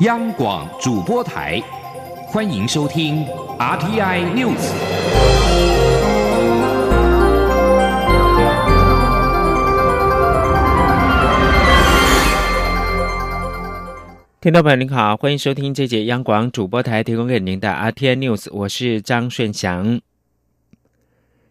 央广主播台，欢迎收听 RTI News。听众朋友您好，欢迎收听这节央广主播台提供给您的 RTI News，我是张顺祥。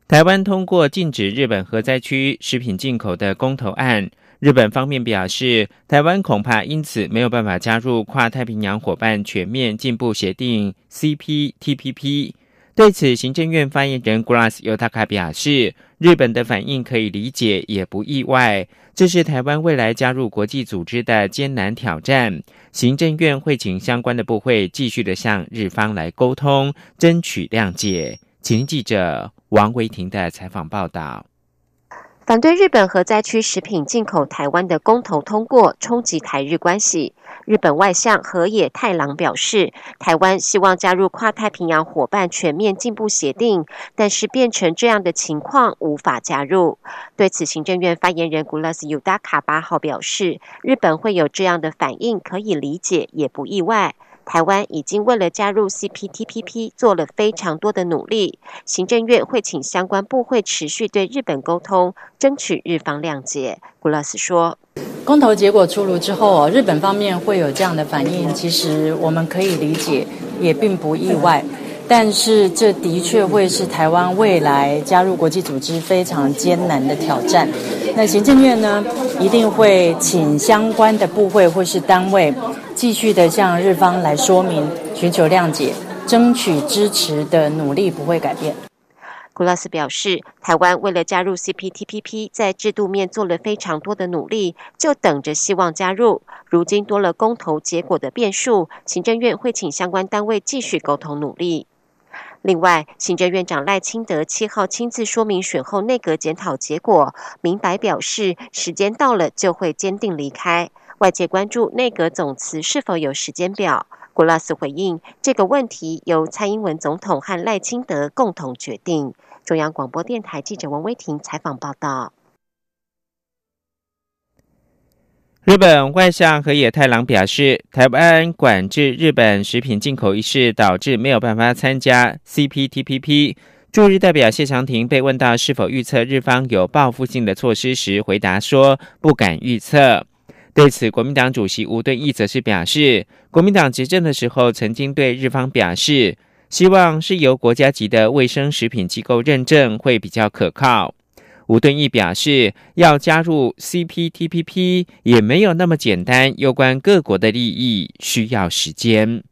台湾通过禁止日本核灾区食品进口的公投案。日本方面表示，台湾恐怕因此没有办法加入跨太平洋伙伴全面进步协定 （CPTPP）。对此，行政院发言人 Grass Yotaka 表示，日本的反应可以理解，也不意外。这是台湾未来加入国际组织的艰难挑战。行政院会请相关的部会继续的向日方来沟通，争取谅解。请记者王维婷的采访报道。反对日本核灾区食品进口台湾的公投通过，冲击台日关系。日本外相河野太郎表示，台湾希望加入跨太平洋伙伴全面进步协定，但是变成这样的情况无法加入。对此，行政院发言人古拉斯尤达卡八号表示，日本会有这样的反应，可以理解，也不意外。台湾已经为了加入 CPTPP 做了非常多的努力，行政院会请相关部会持续对日本沟通，争取日方谅解。古拉斯说：“公投结果出炉之后，日本方面会有这样的反应，其实我们可以理解，也并不意外。但是这的确会是台湾未来加入国际组织非常艰难的挑战。那行政院呢，一定会请相关的部会或是单位。”继续的向日方来说明，寻求谅解，争取支持的努力不会改变。古拉斯表示，台湾为了加入 CPTPP，在制度面做了非常多的努力，就等着希望加入。如今多了公投结果的变数，行政院会请相关单位继续沟通努力。另外，行政院长赖清德七号亲自说明选后内阁检讨结果，明白表示时间到了就会坚定离开。外界关注内阁总辞是否有时间表，古拉斯回应这个问题由蔡英文总统和赖清德共同决定。中央广播电台记者王威婷采访报道。日本外相河野太郎表示，台湾管制日本食品进口一事导致没有办法参加 CPTPP。驻日代表谢长廷被问到是否预测日方有报复性的措施时，回答说不敢预测。对此，国民党主席吴敦义则是表示，国民党执政的时候，曾经对日方表示，希望是由国家级的卫生食品机构认证会比较可靠。吴敦义表示，要加入 CPTPP 也没有那么简单，有关各国的利益需要时间。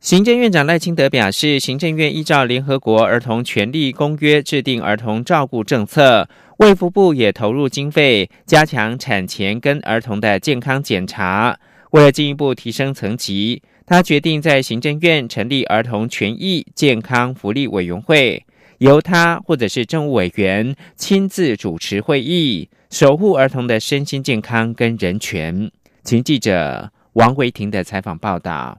行政院长赖清德表示，行政院依照联合国儿童权利公约制定儿童照顾政策。卫福部也投入经费，加强产前跟儿童的健康检查。为了进一步提升层级，他决定在行政院成立儿童权益健康福利委员会，由他或者是政务委员亲自主持会议，守护儿童的身心健康跟人权。请记者王维婷的采访报道。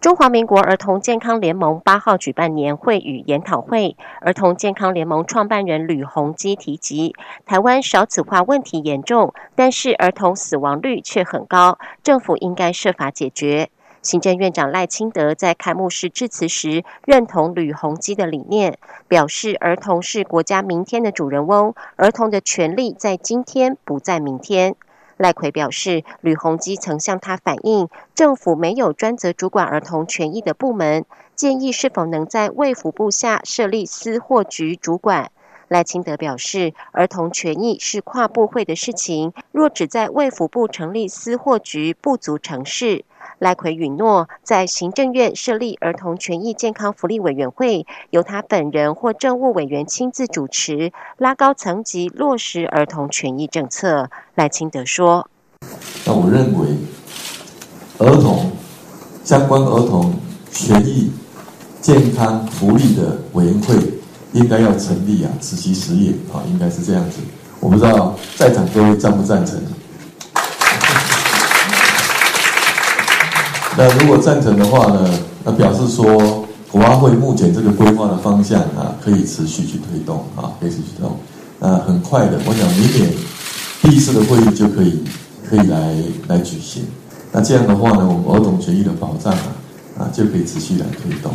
中华民国儿童健康联盟八号举办年会与研讨会，儿童健康联盟创办人吕鸿基提及，台湾少子化问题严重，但是儿童死亡率却很高，政府应该设法解决。行政院长赖清德在开幕式致辞时，认同吕鸿基的理念，表示儿童是国家明天的主人翁，儿童的权利在今天，不在明天。赖奎表示，吕鸿基曾向他反映，政府没有专责主管儿童权益的部门，建议是否能在卫福部下设立司货局主管。赖清德表示，儿童权益是跨部会的事情，若只在卫福部成立司货局，不足成事。赖奎允诺，在行政院设立儿童权益健康福利委员会，由他本人或政务委员亲自主持，拉高层级落实儿童权益政策。赖清德说：“那我认为，儿童相关儿童权益健康福利的委员会应该要成立啊，此其实也啊，应该是这样子。我不知道在场各位赞不赞成？”那如果赞成的话呢？那表示说，国安会目前这个规划的方向啊，可以持续去推动啊，可以持续推动。那很快的，我想明年第一次的会议就可以可以来来举行。那这样的话呢，我们儿童权益的保障啊，啊就可以持续来推动。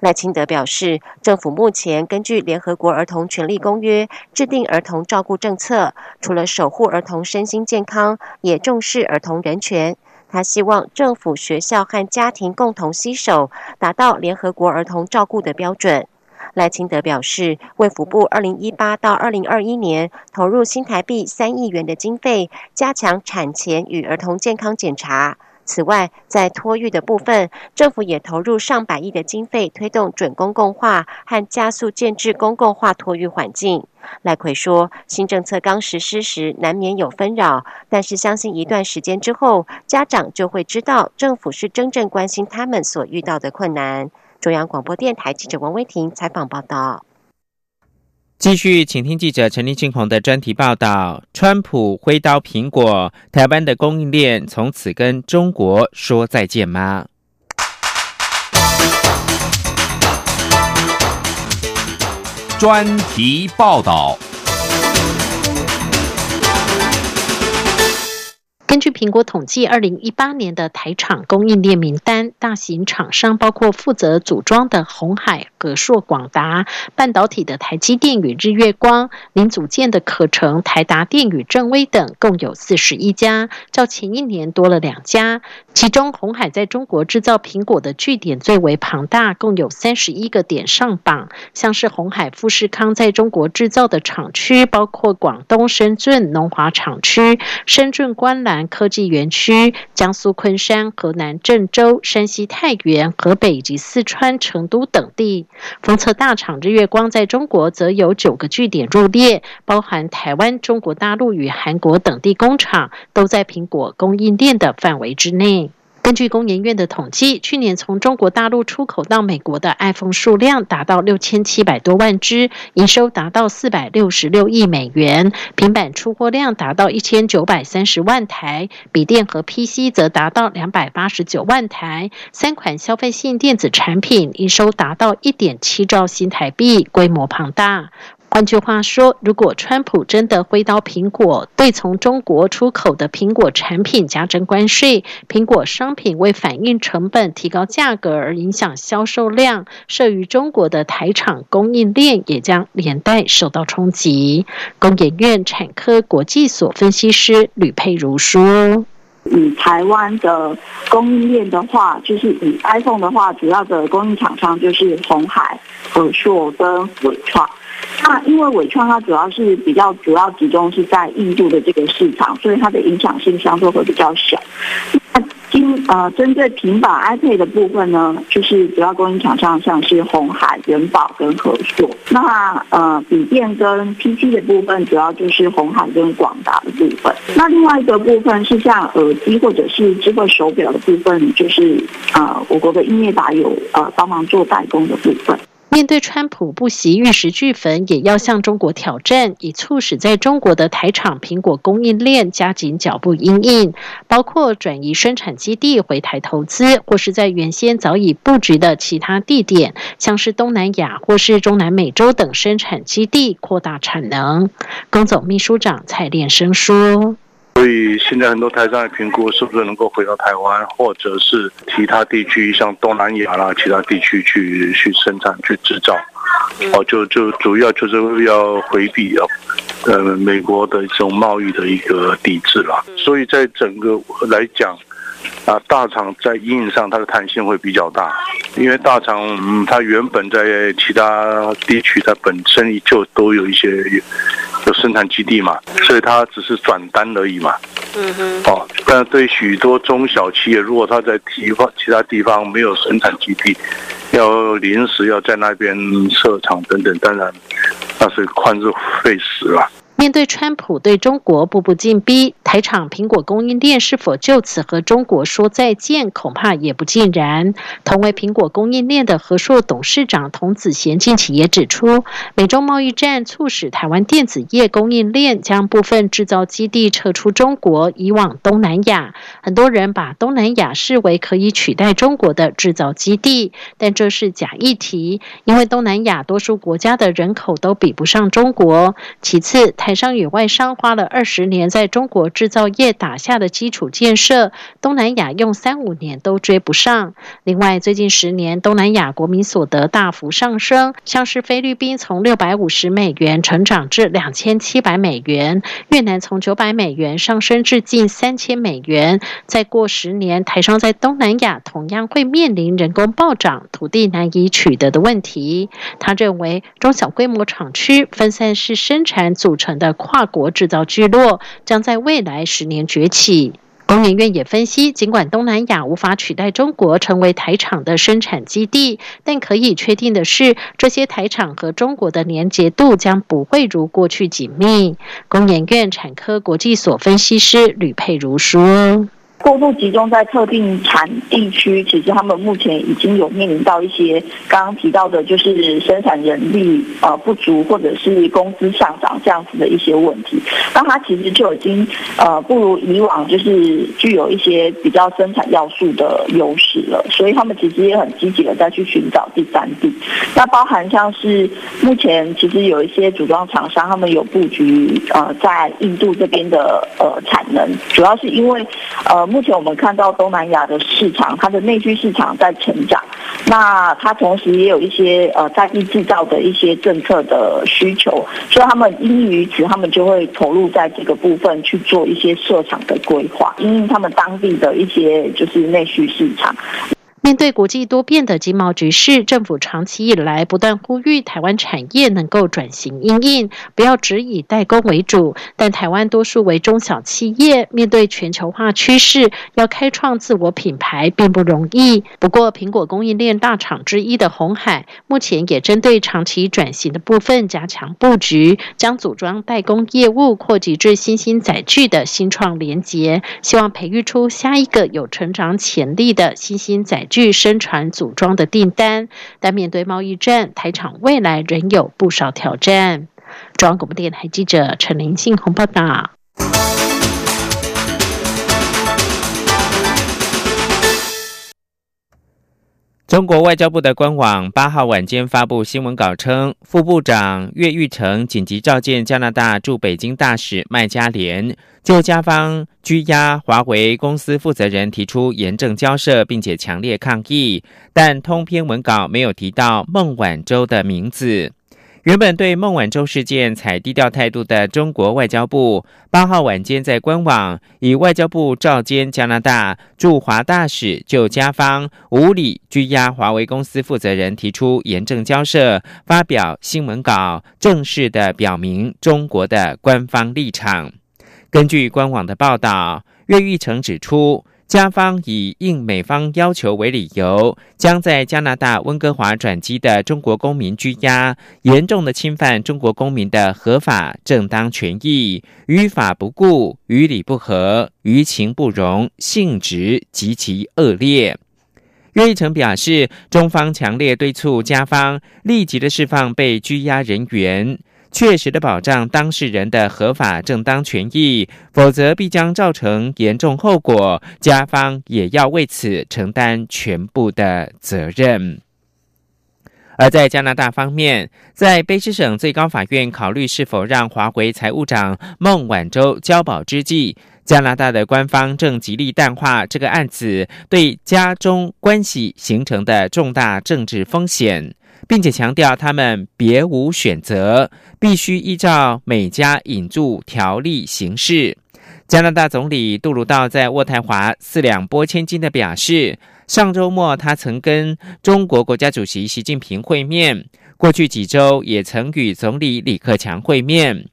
赖清德表示，政府目前根据联合国儿童权利公约制定儿童照顾政策，除了守护儿童身心健康，也重视儿童人权。他希望政府、学校和家庭共同携手，达到联合国儿童照顾的标准。赖清德表示，卫福部二零一八到二零二一年投入新台币三亿元的经费，加强产前与儿童健康检查。此外，在托育的部分，政府也投入上百亿的经费，推动准公共化和加速建制公共化托育环境。赖奎说，新政策刚实施时难免有纷扰，但是相信一段时间之后，家长就会知道政府是真正关心他们所遇到的困难。中央广播电台记者王威婷采访报道。继续，请听记者陈立庆宏的专题报道：川普挥刀苹果，台湾的供应链从此跟中国说再见吗？专题报道。根据苹果统计，二零一八年的台厂供应链名单，大型厂商包括负责组装的红海、格硕、广达，半导体的台积电与日月光，零组件的可成、台达电与正威等，共有四十一家，较前一年多了两家。其中，红海在中国制造苹果的据点最为庞大，共有三十一个点上榜。像是红海富士康在中国制造的厂区，包括广东深圳龙华厂区、深圳观澜。科技园区、江苏昆山、河南郑州、山西太原、河北以及四川成都等地，封测大厂日月光在中国则有九个据点入列，包含台湾、中国大陆与韩国等地工厂，都在苹果供应链的范围之内。根据工研院的统计，去年从中国大陆出口到美国的 iPhone 数量达到六千七百多万只，营收达到四百六十六亿美元；平板出货量达到一千九百三十万台，笔电和 PC 则达到两百八十九万台。三款消费性电子产品营收达到一点七兆新台币，规模庞大。换句话说，如果川普真的挥刀苹果，对从中国出口的苹果产品加征关税，苹果商品为反映成本提高价格而影响销售量，设于中国的台厂供应链也将连带受到冲击。工研院产科国际所分析师吕佩如说：“以台湾的供应链的话，就是以 iPhone 的话，主要的供应厂商就是红海、和硕跟伟创。”那因为伟创它主要是比较主要集中是在印度的这个市场，所以它的影响性相对会比较小。那今呃针对平板 iPad 的部分呢，就是主要供应厂商像是红海、元宝跟和硕。那呃笔电跟 PC 的部分，主要就是红海跟广达的部分。那另外一个部分是像耳机或者是智慧手表的部分，就是呃我国的英业达有呃帮忙做代工的部分。面对川普不惜玉石俱焚，也要向中国挑战，以促使在中国的台厂苹果供应链加紧脚步应应，包括转移生产基地回台投资，或是在原先早已布局的其他地点，像是东南亚或是中南美洲等生产基地扩大产能。工总秘书长蔡连生说。所以现在很多台商在评估是不是能够回到台湾，或者是其他地区，像东南亚啦，其他地区去去生产、去制造。哦，就就主要就是要回避啊，呃，美国的这种贸易的一个抵制啦。所以在整个来讲。啊，大厂在运营上它的弹性会比较大，因为大厂嗯，它原本在其他地区它本身就都有一些有生产基地嘛，所以它只是转单而已嘛。嗯哼。哦，但对许多中小企业，如果它在地方其他地方没有生产基地，要临时要在那边设厂等等，当然那是旷日费时了。面对川普对中国步步进逼，台厂苹果供应链是否就此和中国说再见，恐怕也不尽然。同为苹果供应链的和硕董事长童子贤近期也指出，美中贸易战促使台湾电子业供应链将部分制造基地撤出中国，移往东南亚。很多人把东南亚视为可以取代中国的制造基地，但这是假议题，因为东南亚多数国家的人口都比不上中国。其次，台台商与外商花了二十年在中国制造业打下的基础建设，东南亚用三五年都追不上。另外，最近十年东南亚国民所得大幅上升，像是菲律宾从六百五十美元成长至两千七百美元，越南从九百美元上升至近三千美元。再过十年，台商在东南亚同样会面临人工暴涨、土地难以取得的问题。他认为，中小规模厂区分散式生产组成的的跨国制造聚落，将在未来十年崛起。工研院也分析，尽管东南亚无法取代中国成为台厂的生产基地，但可以确定的是，这些台厂和中国的连结度将不会如过去紧密。工研院产科国际所分析师吕佩如说。过度集中在特定产地区，其实他们目前已经有面临到一些刚刚提到的，就是生产人力呃不足，或者是工资上涨这样子的一些问题。那它其实就已经呃不如以往，就是具有一些比较生产要素的优势了。所以他们其实也很积极的再去寻找第三地。那包含像是目前其实有一些组装厂商，他们有布局呃在印度这边的呃产能，主要是因为呃。目前我们看到东南亚的市场，它的内需市场在成长，那它同时也有一些呃在地制造的一些政策的需求，所以他们因于此，他们就会投入在这个部分去做一些设厂的规划，因为他们当地的一些就是内需市场。面对国际多变的经贸局势，政府长期以来不断呼吁台湾产业能够转型应应，不要只以代工为主。但台湾多数为中小企业，面对全球化趋势，要开创自我品牌并不容易。不过，苹果供应链大厂之一的红海，目前也针对长期转型的部分加强布局，将组装代工业务扩及至新兴载具的新创连结，希望培育出下一个有成长潜力的新兴载。据生产组装的订单，但面对贸易战，台厂未来仍有不少挑战。中央广播电台记者陈林信宏报道。中国外交部的官网八号晚间发布新闻稿称，副部长岳玉成紧急召见加拿大驻北京大使麦加莲，就加方拘押华为公司负责人提出严正交涉，并且强烈抗议，但通篇文稿没有提到孟晚舟的名字。原本对孟晚舟事件采低调态度的中国外交部，八号晚间在官网以外交部召见加拿大驻华大使，就加方无理拘押华为公司负责人提出严正交涉，发表新闻稿，正式的表明中国的官方立场。根据官网的报道，岳玉成指出。加方以应美方要求为理由，将在加拿大温哥华转机的中国公民拘押，严重的侵犯中国公民的合法正当权益，于法不顾，于理不合，于情不容，性质极其恶劣。岳义成表示，中方强烈敦促加方立即的释放被拘押人员。确实的保障当事人的合法正当权益，否则必将造成严重后果，加方也要为此承担全部的责任。而在加拿大方面，在卑诗省最高法院考虑是否让华为财务长孟晚舟交保之际，加拿大的官方正极力淡化这个案子对加中关系形成的重大政治风险。并且强调，他们别无选择，必须依照美加引渡条例行事。加拿大总理杜鲁道在渥太华四两拨千斤的表示，上周末他曾跟中国国家主席习近平会面，过去几周也曾与总理李克强会面。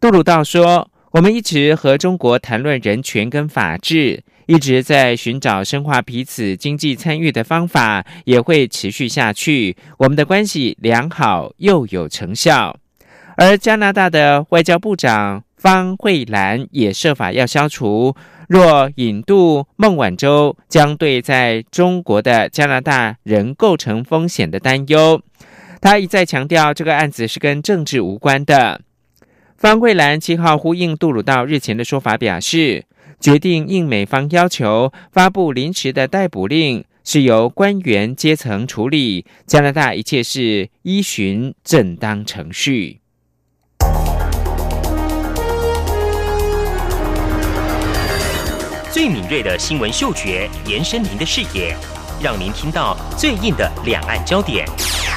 杜鲁道说：“我们一直和中国谈论人权跟法治。”一直在寻找深化彼此经济参与的方法，也会持续下去。我们的关系良好又有成效。而加拿大的外交部长方慧兰也设法要消除若引渡孟晚舟将对在中国的加拿大人构成风险的担忧。他一再强调，这个案子是跟政治无关的。方慧兰七号呼应杜鲁道日前的说法，表示。决定应美方要求发布临时的逮捕令是由官员阶层处理。加拿大一切事依循正当程序。最敏锐的新闻嗅觉延伸您的视野让您听到最硬的两岸焦点。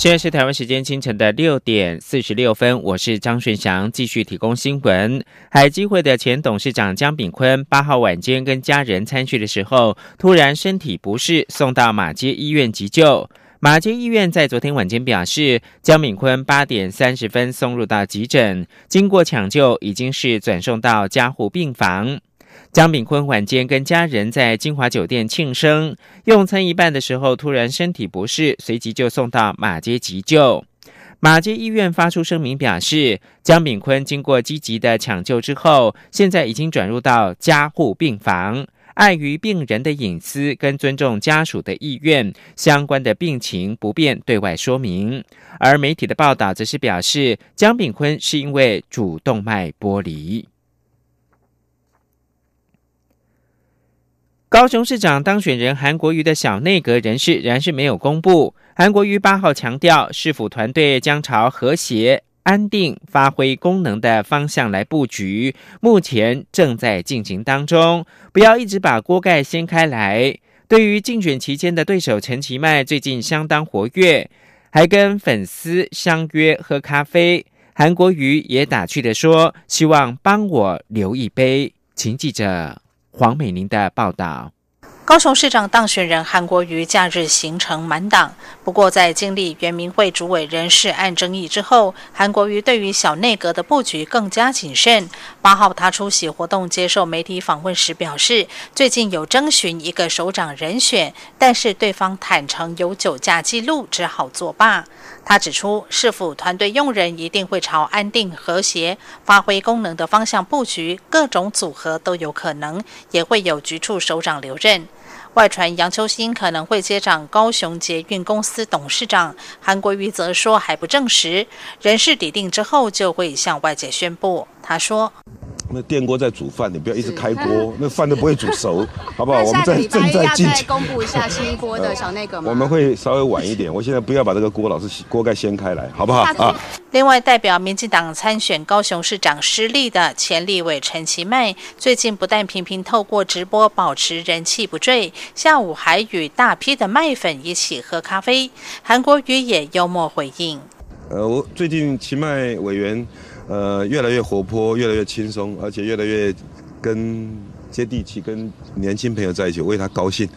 现在是台湾时间清晨的六点四十六分，我是张顺祥，继续提供新闻。海基会的前董事长江炳坤八号晚间跟家人参叙的时候，突然身体不适，送到马街医院急救。马街医院在昨天晚间表示，江炳坤八点三十分送入到急诊，经过抢救，已经是转送到加护病房。江炳坤晚间跟家人在金华酒店庆生，用餐一半的时候，突然身体不适，随即就送到马街急救。马街医院发出声明表示，江炳坤经过积极的抢救之后，现在已经转入到加护病房。碍于病人的隐私跟尊重家属的意愿，相关的病情不便对外说明。而媒体的报道则是表示，江炳坤是因为主动脉剥离。高雄市长当选人韩国瑜的小内阁人士仍然是没有公布。韩国瑜八号强调，市府团队将朝和谐、安定、发挥功能的方向来布局，目前正在进行当中，不要一直把锅盖掀开来。对于竞选期间的对手陈其迈，最近相当活跃，还跟粉丝相约喝咖啡。韩国瑜也打趣的说：“希望帮我留一杯。”请记者。黄美玲的报道。高雄市长当选人韩国瑜假日行程满档，不过在经历原民会主委人事案争议之后，韩国瑜对于小内阁的布局更加谨慎。八号他出席活动接受媒体访问时表示，最近有征询一个首长人选，但是对方坦诚有酒驾记录，只好作罢。他指出，市府团队用人一定会朝安定、和谐、发挥功能的方向布局，各种组合都有可能，也会有局处首长留任。外传杨秋兴可能会接掌高雄捷运公司董事长，韩国瑜则说还不证实，人事底定之后就会向外界宣布。他说。那电锅在煮饭，你不要一直开锅，那饭都不会煮熟，好不好？我们在正在进行公布一下新一波的小那个吗？我们会稍微晚一点，我现在不要把这个锅老是锅盖掀开来，好不好啊？另外，代表民进党参选高雄市长失利的前立委陈其迈，最近不但频频透过直播保持人气不坠，下午还与大批的麦粉一起喝咖啡。韩国瑜也幽默回应：“呃，我最近其迈委员。”呃，越来越活泼，越来越轻松，而且越来越跟接地气，跟年轻朋友在一起，为他高兴。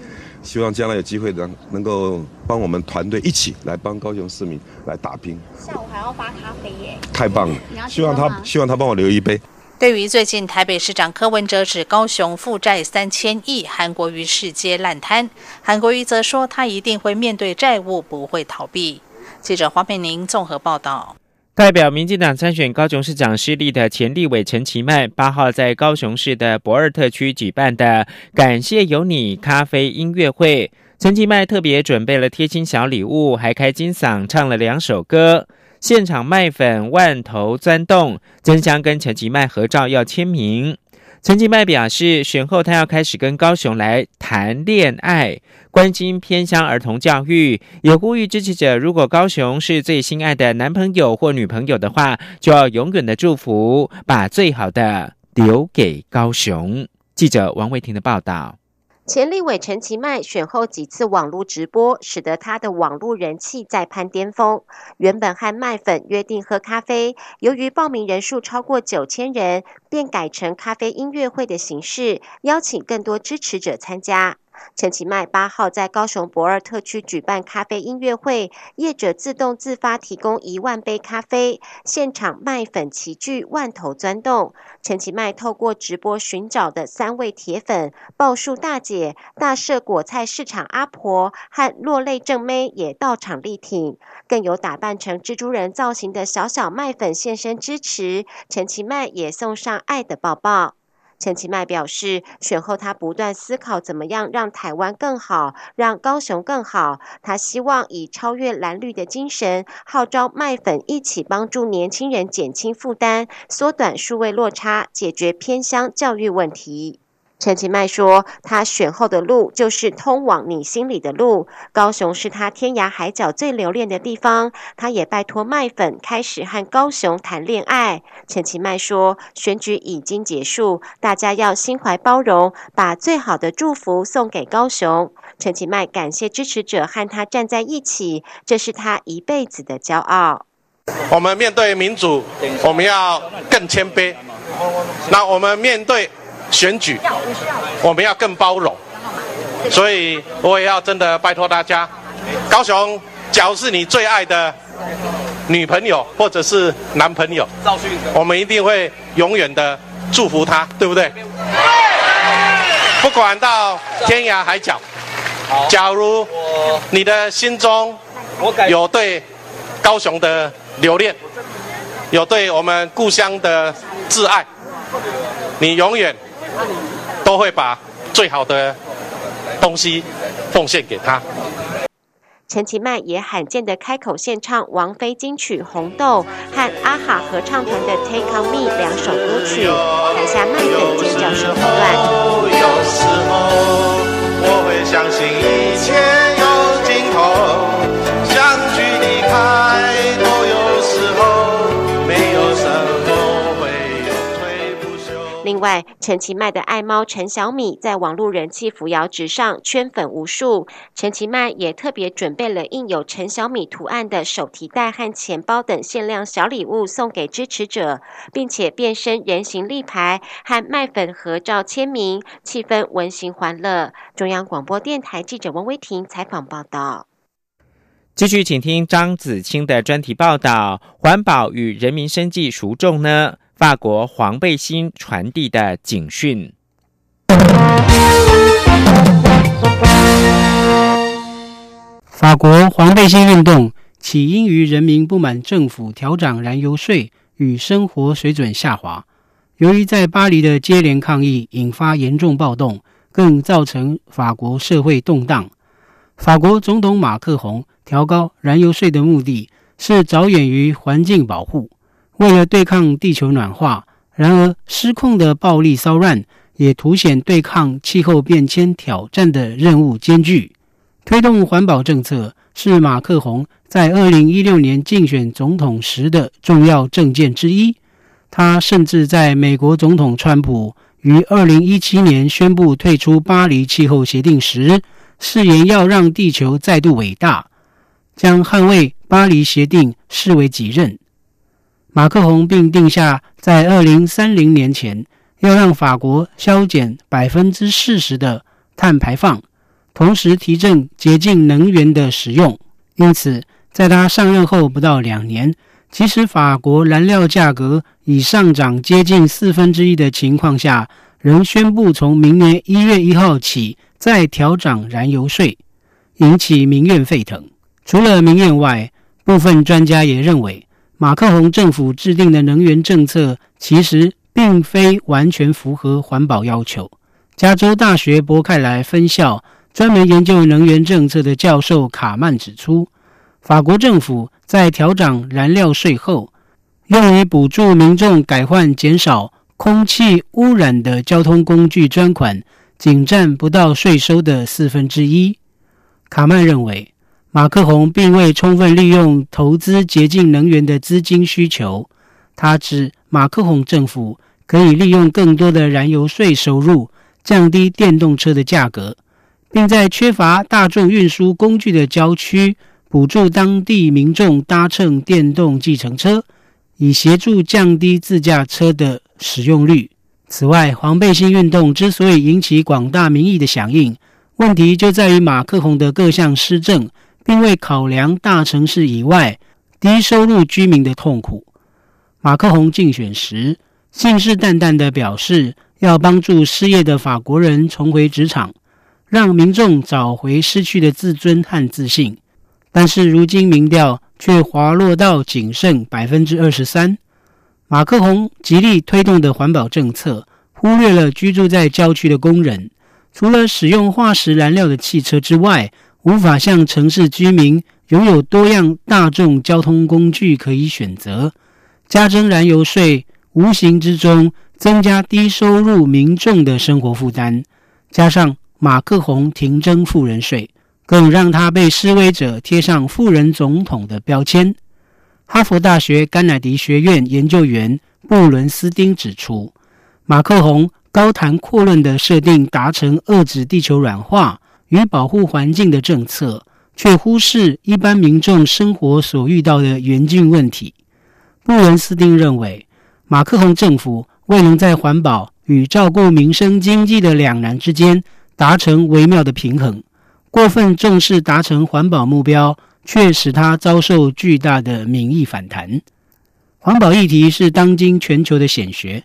希望将来有机会能能够帮我们团队一起来帮高雄市民来打拼。下午还要发咖啡耶！太棒了！希望他希望他帮我留一杯。对于最近台北市长柯文哲指高雄负债三千亿，韩国瑜世接烂摊，韩国瑜则说他一定会面对债务，不会逃避。记者黄佩宁综合报道。代表民进党参选高雄市长失利的前立委陈其迈，八号在高雄市的博尔特区举办的“感谢有你”咖啡音乐会，陈其迈特别准备了贴心小礼物，还开金嗓唱了两首歌，现场麦粉万头钻动，争相跟陈其迈合照要签名。陈其迈表示，选后他要开始跟高雄来谈恋爱，关心偏乡儿童教育，也呼吁支持者，如果高雄是最心爱的男朋友或女朋友的话，就要永远的祝福，把最好的留给高雄。记者王维婷的报道。前立委陈其迈选后几次网络直播，使得他的网络人气再攀巅峰。原本和麦粉约定喝咖啡，由于报名人数超过九千人，便改成咖啡音乐会的形式，邀请更多支持者参加。陈其迈八号在高雄博尔特区举办咖啡音乐会，业者自动自发提供一万杯咖啡，现场卖粉齐聚，万头钻动。陈其迈透过直播寻找的三位铁粉，报数大姐、大社果菜市场阿婆和落泪正妹也到场力挺，更有打扮成蜘蛛人造型的小小麦粉现身支持。陈其迈也送上爱的抱抱。陈其迈表示，选后他不断思考怎么样让台湾更好，让高雄更好。他希望以超越蓝绿的精神，号召麦粉一起帮助年轻人减轻负担，缩短数位落差，解决偏乡教育问题。陈其迈说：“他选后的路就是通往你心里的路。高雄是他天涯海角最留恋的地方。他也拜托麦粉开始和高雄谈恋爱。”陈其迈说：“选举已经结束，大家要心怀包容，把最好的祝福送给高雄。”陈其迈感谢支持者和他站在一起，这是他一辈子的骄傲。我们面对民主，我们要更谦卑。那我们面对。选举，我们要更包容，所以我也要真的拜托大家，高雄，假如是你最爱的女朋友或者是男朋友，我们一定会永远的祝福他，对不对？不管到天涯海角，假如你的心中有对高雄的留恋，有对我们故乡的挚爱，你永远。都会把最好的东西奉献给他。陈其迈也罕见的开口献唱王菲金曲《红豆》和阿哈合唱团的《Take on Me》两首歌曲，台下麦粉尖叫声不断。有时候我会相信一切有尽头，另外，陈其迈的爱猫陈小米在网络人气扶摇直上，圈粉无数。陈其迈也特别准备了印有陈小米图案的手提袋和钱包等限量小礼物送给支持者，并且变身人形立牌和麦粉合照签名，气氛温馨欢乐。中央广播电台记者王威婷采访报道。继续，请听张子清的专题报道：环保与人民生计孰重呢？法国黄背心传递的警讯。法国黄背心运动起因于人民不满政府调涨燃油税与生活水准下滑。由于在巴黎的接连抗议引发严重暴动，更造成法国社会动荡。法国总统马克宏调高燃油税的目的是着眼于环境保护。为了对抗地球暖化，然而失控的暴力骚乱也凸显对抗气候变迁挑战的任务艰巨。推动环保政策是马克宏在二零一六年竞选总统时的重要政见之一。他甚至在美国总统川普于二零一七年宣布退出巴黎气候协定时，誓言要让地球再度伟大，将捍卫巴黎协定视为己任。马克宏并定下，在二零三零年前要让法国削减百分之四十的碳排放，同时提振洁净能源的使用。因此，在他上任后不到两年，即使法国燃料价格已上涨接近四分之一的情况下，仍宣布从明年一月一号起再调涨燃油税，引起民怨沸腾。除了民怨外，部分专家也认为。马克宏政府制定的能源政策其实并非完全符合环保要求。加州大学伯克莱分校专门研究能源政策的教授卡曼指出，法国政府在调涨燃料税后，用于补助民众改换减少空气污染的交通工具专款，仅占不到税收的四分之一。卡曼认为。马克宏并未充分利用投资洁净能源的资金需求。他指，马克宏政府可以利用更多的燃油税收入，降低电动车的价格，并在缺乏大众运输工具的郊区，补助当地民众搭乘电动计程车，以协助降低自驾车的使用率。此外，黄背心运动之所以引起广大民意的响应，问题就在于马克宏的各项施政，并未考量大城市以外低收入居民的痛苦。马克宏竞选时信誓旦旦地表示，要帮助失业的法国人重回职场，让民众找回失去的自尊和自信。但是如今民调却滑落到仅剩百分之二十三。马克宏极力推动的环保政策，忽略了居住在郊区的工人。除了使用化石燃料的汽车之外，无法向城市居民拥有多样大众交通工具可以选择。加征燃油税，无形之中增加低收入民众的生活负担。加上马克宏停征富人税。更让他被示威者贴上“富人总统”的标签。哈佛大学甘乃迪学院研究员布伦斯丁指出，马克宏高谈阔论的设定达成遏制地球软化与保护环境的政策，却忽视一般民众生活所遇到的严峻问题。布伦斯丁认为，马克宏政府未能在环保与照顾民生经济的两难之间达成微妙的平衡。过分重视达成环保目标，却使他遭受巨大的民意反弹。环保议题是当今全球的显学，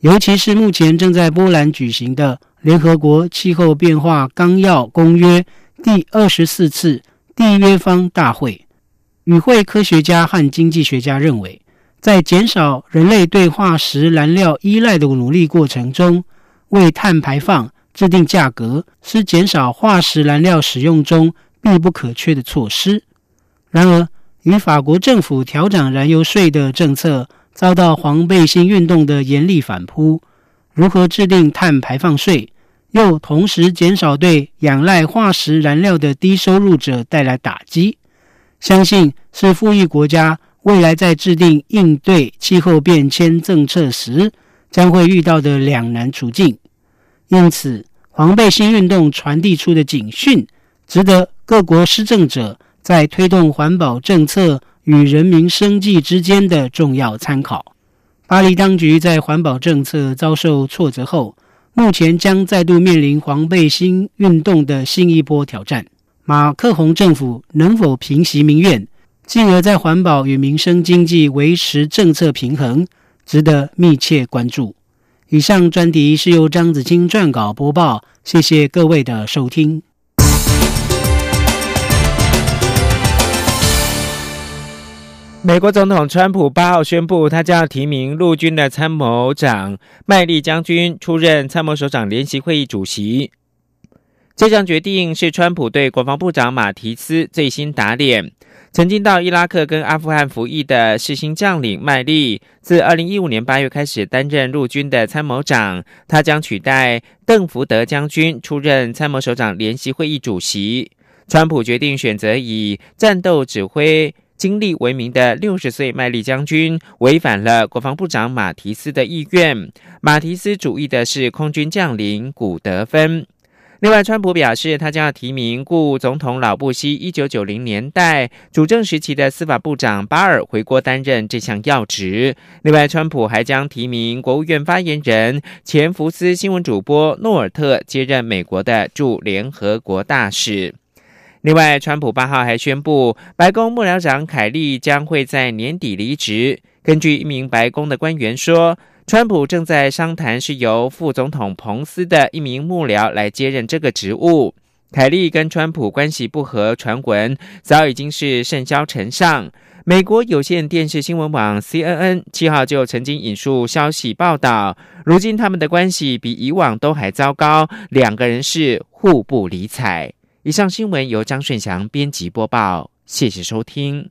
尤其是目前正在波兰举行的联合国气候变化纲要公约第二十四次缔约方大会。与会科学家和经济学家认为，在减少人类对化石燃料依赖的努力过程中，为碳排放。制定价格是减少化石燃料使用中必不可缺的措施。然而，与法国政府调整燃油税的政策遭到黄背心运动的严厉反扑，如何制定碳排放税，又同时减少对仰赖化石燃料的低收入者带来打击，相信是富裕国家未来在制定应对气候变迁政策时将会遇到的两难处境。因此，黄背心运动传递出的警讯，值得各国施政者在推动环保政策与人民生计之间的重要参考。巴黎当局在环保政策遭受挫折后，目前将再度面临黄背心运动的新一波挑战。马克宏政府能否平息民怨，进而在环保与民生经济维持政策平衡，值得密切关注。以上专题是由张子清撰稿播报，谢谢各位的收听。美国总统川普八号宣布，他将要提名陆军的参谋长麦利将军出任参谋首长联席会议主席。这项决定是川普对国防部长马提斯最新打脸。曾经到伊拉克跟阿富汗服役的世星将领麦利，自二零一五年八月开始担任陆军的参谋长，他将取代邓福德将军出任参谋首长联席会议主席。川普决定选择以战斗指挥经历为名的六十岁麦利将军，违反了国防部长马提斯的意愿。马提斯主义的是空军将领古德芬。另外，川普表示，他将要提名故总统老布希一九九零年代主政时期的司法部长巴尔回国担任这项要职。另外，川普还将提名国务院发言人、前福斯新闻主播诺尔特接任美国的驻联合国大使。另外，川普八号还宣布，白宫幕僚长凯利将会在年底离职。根据一名白宫的官员说。川普正在商谈是由副总统彭斯的一名幕僚来接任这个职务。凯利跟川普关系不和，传闻早已经是甚嚣尘上。美国有线电视新闻网 CNN 七号就曾经引述消息报道，如今他们的关系比以往都还糟糕，两个人是互不理睬。以上新闻由张顺祥编辑播报，谢谢收听。